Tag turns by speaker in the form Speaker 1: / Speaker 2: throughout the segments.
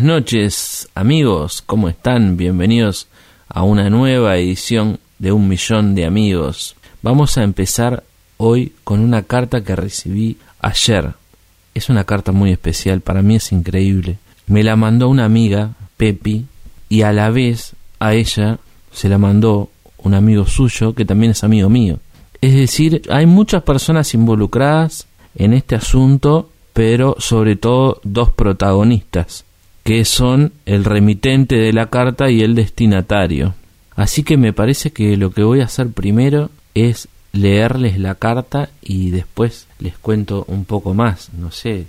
Speaker 1: buenas noches amigos, ¿cómo están? Bienvenidos a una nueva edición de Un Millón de Amigos. Vamos a empezar hoy con una carta que recibí ayer. Es una carta muy especial, para mí es increíble. Me la mandó una amiga, Pepi, y a la vez a ella se la mandó un amigo suyo que también es amigo mío. Es decir, hay muchas personas involucradas en este asunto, pero sobre todo dos protagonistas, que son el remitente de la carta y el destinatario. Así que me parece que lo que voy a hacer primero es leerles la carta y después les cuento un poco más, no sé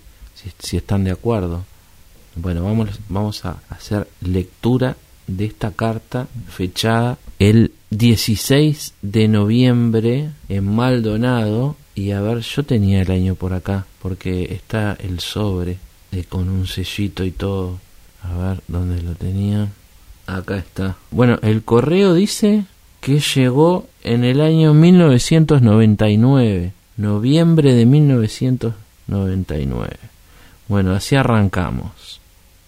Speaker 1: si, están de acuerdo. Bueno, vamos, vamos a hacer lectura de esta carta fechada el 16 de noviembre en Maldonado. Y a ver, yo tenía el año por acá, porque está el sobre con un sellito y todo. A ver, ¿dónde lo tenía? Acá está. Bueno, el correo dice que llegó en el año 1999, noviembre de 1999. Bueno, así arrancamos.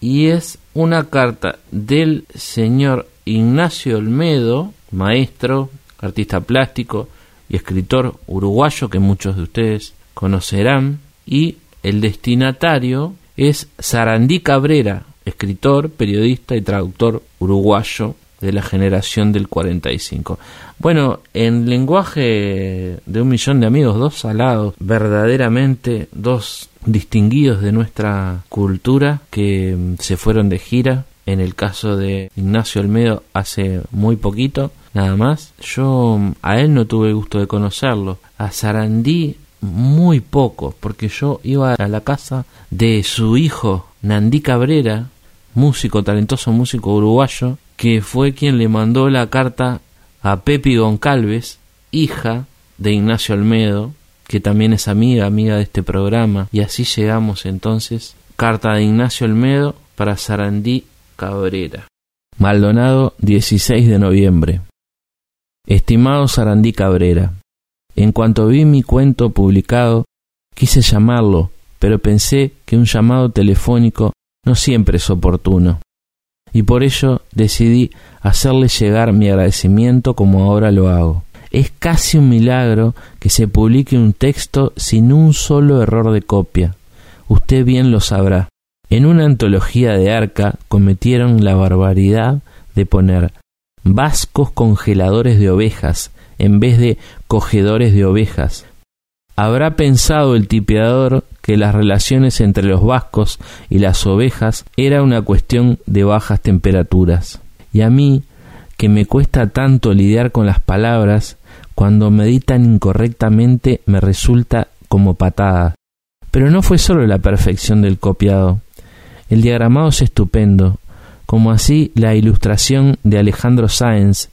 Speaker 1: Y es una carta del señor Ignacio Olmedo, maestro, artista plástico y escritor uruguayo que muchos de ustedes conocerán. Y el destinatario es Sarandí Cabrera, escritor, periodista y traductor uruguayo de la generación del 45. Bueno, en lenguaje de un millón de amigos, dos salados, verdaderamente dos distinguidos de nuestra cultura que mm, se fueron de gira. En el caso de Ignacio Olmedo hace muy poquito, nada más. Yo mm, a él no tuve gusto de conocerlo. A Sarandí muy poco, porque yo iba a la casa de su hijo, Nandí Cabrera, músico, talentoso músico uruguayo, que fue quien le mandó la carta a Pepi Goncalves, hija de Ignacio Olmedo, que también es amiga, amiga de este programa, y así llegamos entonces, carta de Ignacio Olmedo para Sarandí Cabrera. Maldonado, 16 de noviembre. Estimado Sarandí Cabrera, en cuanto vi mi cuento publicado, quise llamarlo, pero pensé que un llamado telefónico no siempre es oportuno, y por ello decidí hacerle llegar mi agradecimiento como ahora lo hago. Es casi un milagro que se publique un texto sin un solo error de copia. Usted bien lo sabrá. En una antología de arca cometieron la barbaridad de poner vascos congeladores de ovejas en vez de cogedores de ovejas. ¿Habrá pensado el tipeador que las relaciones entre los vascos y las ovejas era una cuestión de bajas temperaturas? Y a mí, que me cuesta tanto lidiar con las palabras, cuando meditan incorrectamente me resulta como patada. Pero no fue solo la perfección del copiado. El diagramado es estupendo, como así la ilustración de Alejandro Sáenz,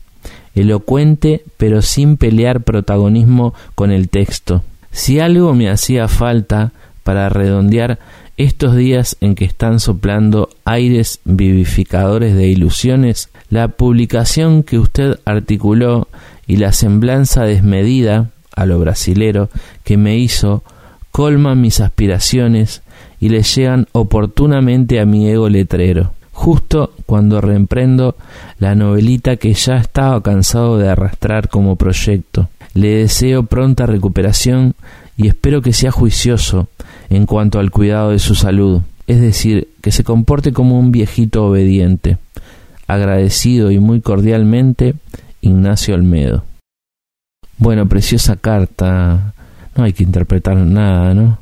Speaker 1: elocuente pero sin pelear protagonismo con el texto. Si algo me hacía falta para redondear estos días en que están soplando aires vivificadores de ilusiones, la publicación que usted articuló y la semblanza desmedida a lo brasilero que me hizo colman mis aspiraciones y le llegan oportunamente a mi ego letrero, justo cuando reemprendo la novelita que ya estaba cansado de arrastrar como proyecto. Le deseo pronta recuperación y espero que sea juicioso en cuanto al cuidado de su salud, es decir, que se comporte como un viejito obediente. Agradecido y muy cordialmente, Ignacio Olmedo. Bueno, preciosa carta. No hay que interpretar nada, ¿no?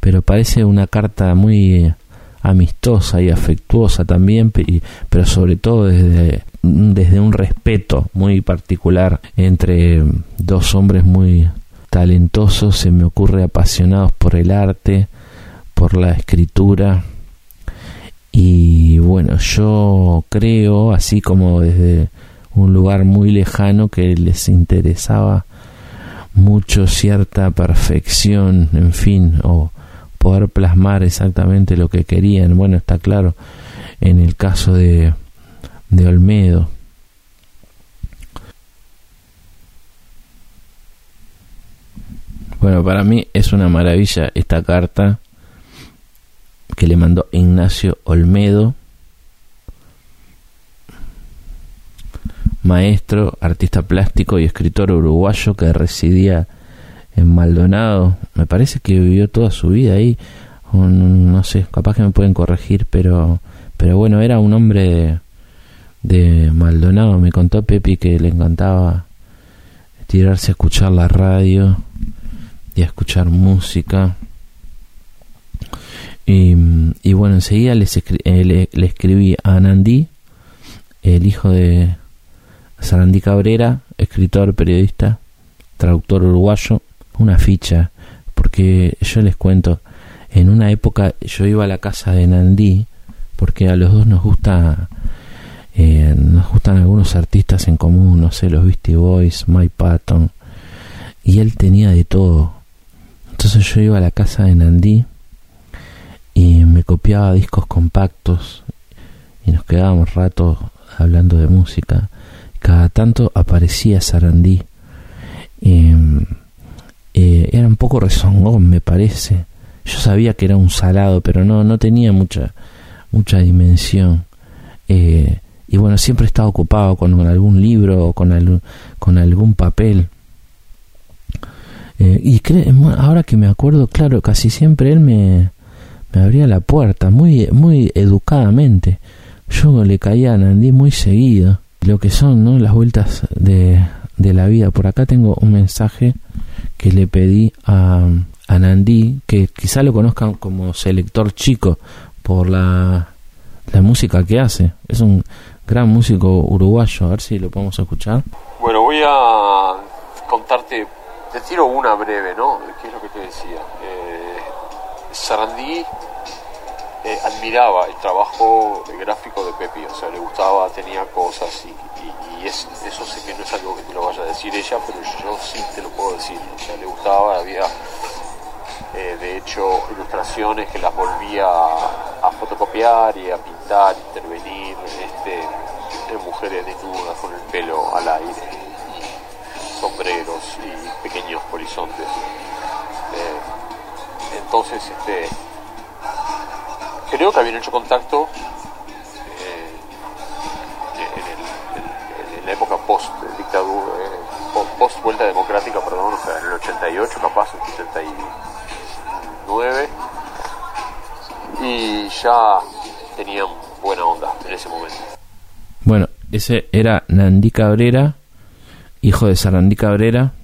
Speaker 1: Pero parece una carta muy amistosa y afectuosa también, pero sobre todo desde, desde un respeto muy particular entre dos hombres muy talentosos, se me ocurre apasionados por el arte, por la escritura. Y bueno, yo creo, así como desde un lugar muy lejano, que les interesaba mucho cierta perfección, en fin, o poder plasmar exactamente lo que querían. Bueno, está claro en el caso de, de Olmedo. Bueno, para mí es una maravilla esta carta que le mandó Ignacio Olmedo, maestro, artista plástico y escritor uruguayo que residía en Maldonado. Me parece que vivió toda su vida ahí. no sé, capaz que me pueden corregir, pero, pero bueno, era un hombre de, Maldonado. Me contó Pepi que le encantaba tirarse a escuchar la radio y a escuchar música. Y, y bueno, enseguida eh, le, escribí a Nandí, el hijo de Sarandí Cabrera, escritor, periodista, traductor uruguayo, una ficha, porque yo les cuento, en una época yo iba a la casa de Nandí, porque a los dos nos gusta, eh, nos gustan algunos artistas en común, no sé, los Beastie Boys, Mike Patton, y él tenía de todo, entonces yo iba a la casa de Nandí y me copiaba discos compactos y nos quedábamos rato hablando de música. Cada tanto aparecía Sarandí. Em, eh, era un poco rezongón, me parece. Yo sabía que era un salado, pero no, no tenía mucha, mucha dimensión. Eh, y bueno, siempre estaba ocupado con, algún libro o con, con algún papel. Eh, y ahora que me acuerdo, claro, casi siempre él me, me abría la puerta, muy, muy educadamente. Yo le caía a Nandí muy seguido. Lo que son ¿no? las vueltas de, de la vida. Por acá tengo un mensaje que le pedí a, a Nandí, que quizá lo conozcan como selector chico por la, la música que hace. Es un gran músico uruguayo. A ver si lo podemos escuchar.
Speaker 2: Bueno, voy a contarte te tiro una breve, ¿no? ¿Qué es lo que te decía? Eh, Sarandí eh, admiraba el trabajo gráfico de Pepi, o sea, le gustaba, tenía cosas y, eso sé que no es algo que te lo vaya a decir ella, pero yo sí te lo puedo decir, o sea, le gustaba, había eh, de hecho ilustraciones que las volvía a, fotocopiar y a pintar, intervenir este, en mujeres desnudas con el pelo al aire sombreros y pequeños horizontes. Eh, entonces, este, creo que habían hecho contacto eh, en, la época post dictadura, eh, post vuelta democrática, perdón, o sea, en el 88 capaz, en el 79, y ya tenían buena onda en ese momento.
Speaker 1: Bueno, ese era Nandí Cabrera, hijo de Sarandí Cabrera,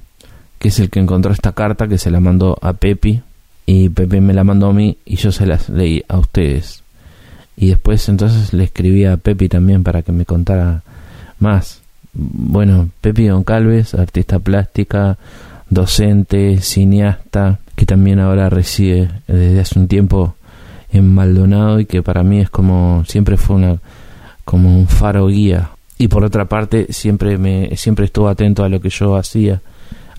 Speaker 1: que es el que encontró esta carta que se la mandó a Pepi y Pepe me la mandó a mí y yo se las leí a ustedes. Y después entonces le escribí a Pepi también para que me contara más. Bueno, Pepi Calves artista plástica, docente, cineasta, que también ahora reside desde hace un tiempo en Maldonado y que para mí es como siempre fue una como un faro guía. Y por otra parte, siempre, me, siempre estuvo atento a lo que yo hacía.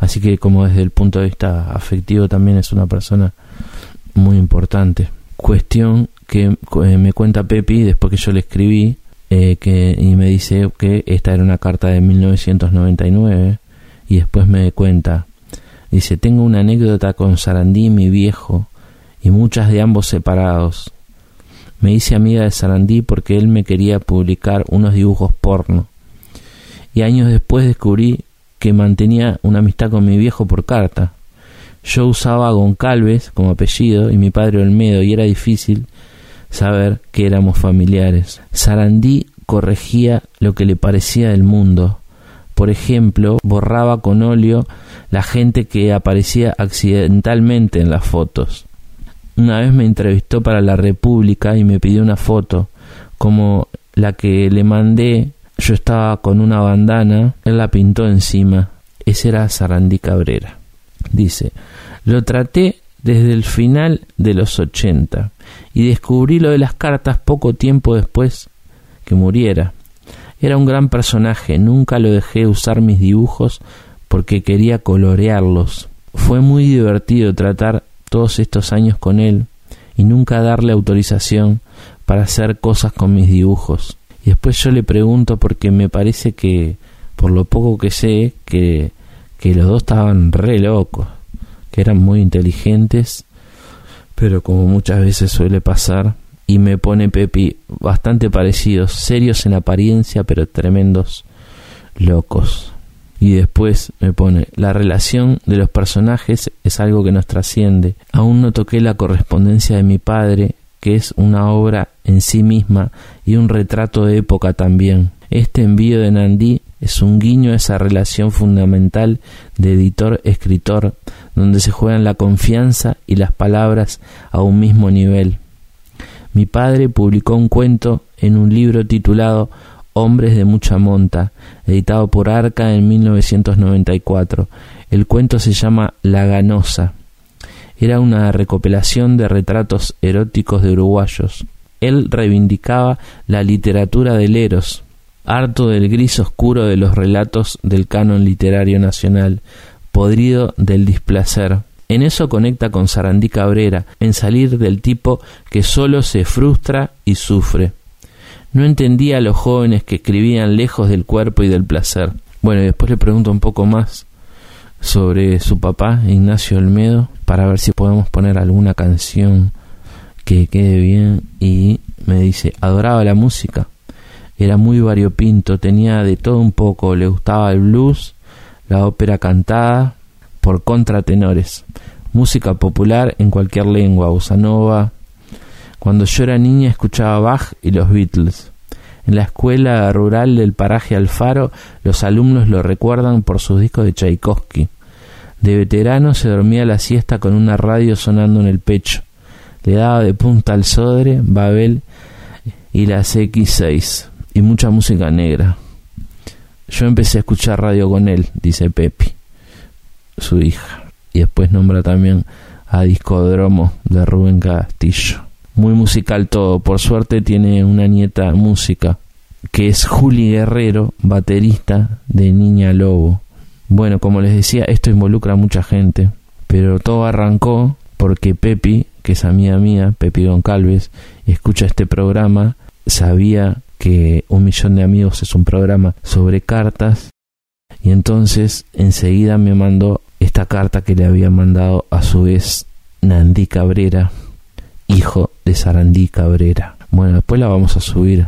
Speaker 1: Así que como desde el punto de vista afectivo también es una persona muy importante. Cuestión que eh, me cuenta Pepi después que yo le escribí eh, y me dice que esta era una carta de 1999 y después me cuenta, dice, tengo una anécdota con Sarandí, mi viejo, y muchas de ambos separados. Me hice amiga de Sarandí porque él me quería publicar unos dibujos porno. Y años después descubrí que mantenía una amistad con mi viejo por carta. Yo usaba Goncalves como apellido y mi padre Olmedo y era difícil saber que éramos familiares. Sarandí corregía lo que le parecía del mundo. Por ejemplo, borraba con óleo la gente que aparecía accidentalmente en las fotos. Una vez me entrevistó para La República y me pidió una foto, como la que le mandé. Yo estaba con una bandana, él la pintó encima. Ese era Sarandí Cabrera. Dice, lo traté desde el final de los ochenta y descubrí lo de las cartas poco tiempo después que muriera. Era un gran personaje, nunca lo dejé usar mis dibujos porque quería colorearlos. Fue muy divertido tratar todos estos años con él y nunca darle autorización para hacer cosas con mis dibujos. Y después yo le pregunto porque me parece que, por lo poco que sé, que, que los dos estaban re locos, que eran muy inteligentes pero como muchas veces suele pasar, y me pone Pepi bastante parecidos, serios en apariencia, pero tremendos locos. Y después me pone, la relación de los personajes es algo que nos trasciende. Aún no toqué la correspondencia de mi padre, que es una obra en sí misma y un retrato de época también. Este envío de Nandí es un guiño a esa relación fundamental de editor-escritor, donde se juegan la confianza y las palabras a un mismo nivel. Mi padre publicó un cuento en un libro titulado Hombres de mucha monta, editado por Arca en 1994. El cuento se llama La Ganosa. Era una recopilación de retratos eróticos de uruguayos. Él reivindicaba la literatura del Eros, harto del gris oscuro de los relatos del canon literario nacional, podrido del displacer. En eso conecta con Sarandí Cabrera, en salir del tipo que solo se frustra y sufre. No entendía a los jóvenes que escribían lejos del cuerpo y del placer. Bueno, y después le pregunto un poco más sobre su papá, Ignacio Olmedo, para ver si podemos poner alguna canción que quede bien. Y me dice, adoraba la música, era muy variopinto, tenía de todo un poco, le gustaba el blues, la ópera cantada por contratenores, música popular en cualquier lengua, bossa nova. Cuando yo era niña escuchaba Bach y los Beatles. En la escuela rural del paraje Alfaro, los alumnos lo recuerdan por sus discos de Tchaikovsky. De veterano se dormía la siesta con una radio sonando en el pecho. Le daba de punta al Sodre, Babel y las X6 y mucha música negra. Yo empecé a escuchar radio con él, dice Pepi, su hija. Y después nombra también a Discodromo de Rubén Castillo. Muy musical todo. Por suerte tiene una nieta música, que es Juli Guerrero, baterista de Niña Lobo. Bueno, como les decía, esto involucra a mucha gente. Pero todo arrancó porque Pepi, que es amiga mía, Pepi Goncalves, escucha este programa, sabía que Un Millón de Amigos es un programa sobre cartas y entonces enseguida me mandó esta carta que le había mandado a su vez Nandí Cabrera, hijo de Sarandí Cabrera. Bueno, después la vamos a subir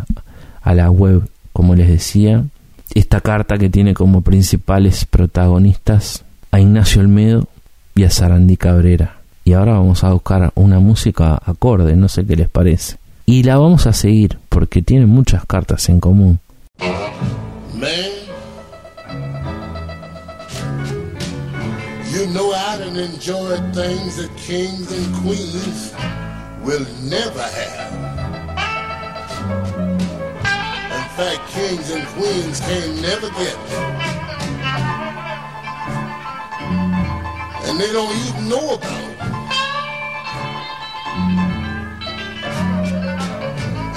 Speaker 1: a la web, como les decía. Esta carta que tiene como principales protagonistas a Ignacio Olmedo y a Sarandí Cabrera. Y ahora vamos a buscar una música acorde, no sé qué les parece. Y la vamos a seguir porque tiene muchas cartas en común.
Speaker 3: Man, you know I things that kings and queens will never have. Fact, kings and queens can never get. And they don't even know about it.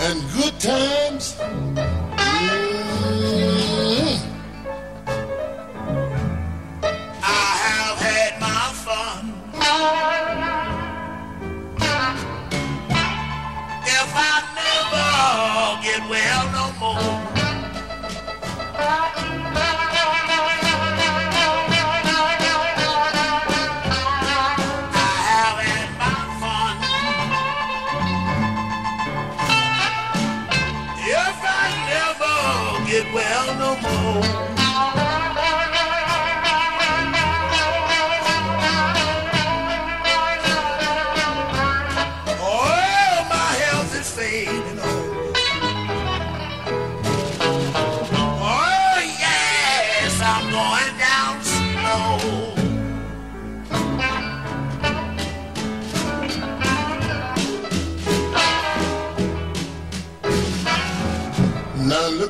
Speaker 3: And good times
Speaker 4: get well no more.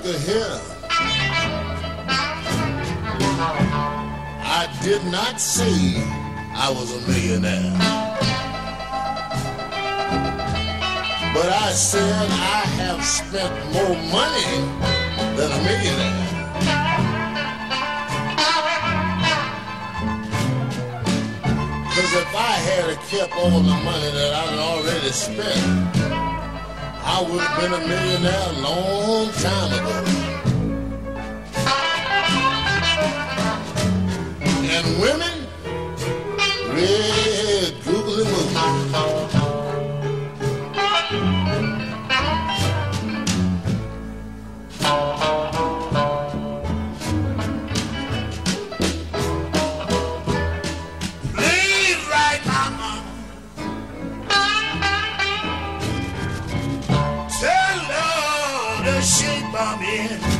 Speaker 3: Look here. I did not say I was a millionaire. But I said I have spent more money than a millionaire. Because if I had kept all the money that I'd already spent, I would have been a millionaire a long time ago. And women, red
Speaker 5: come.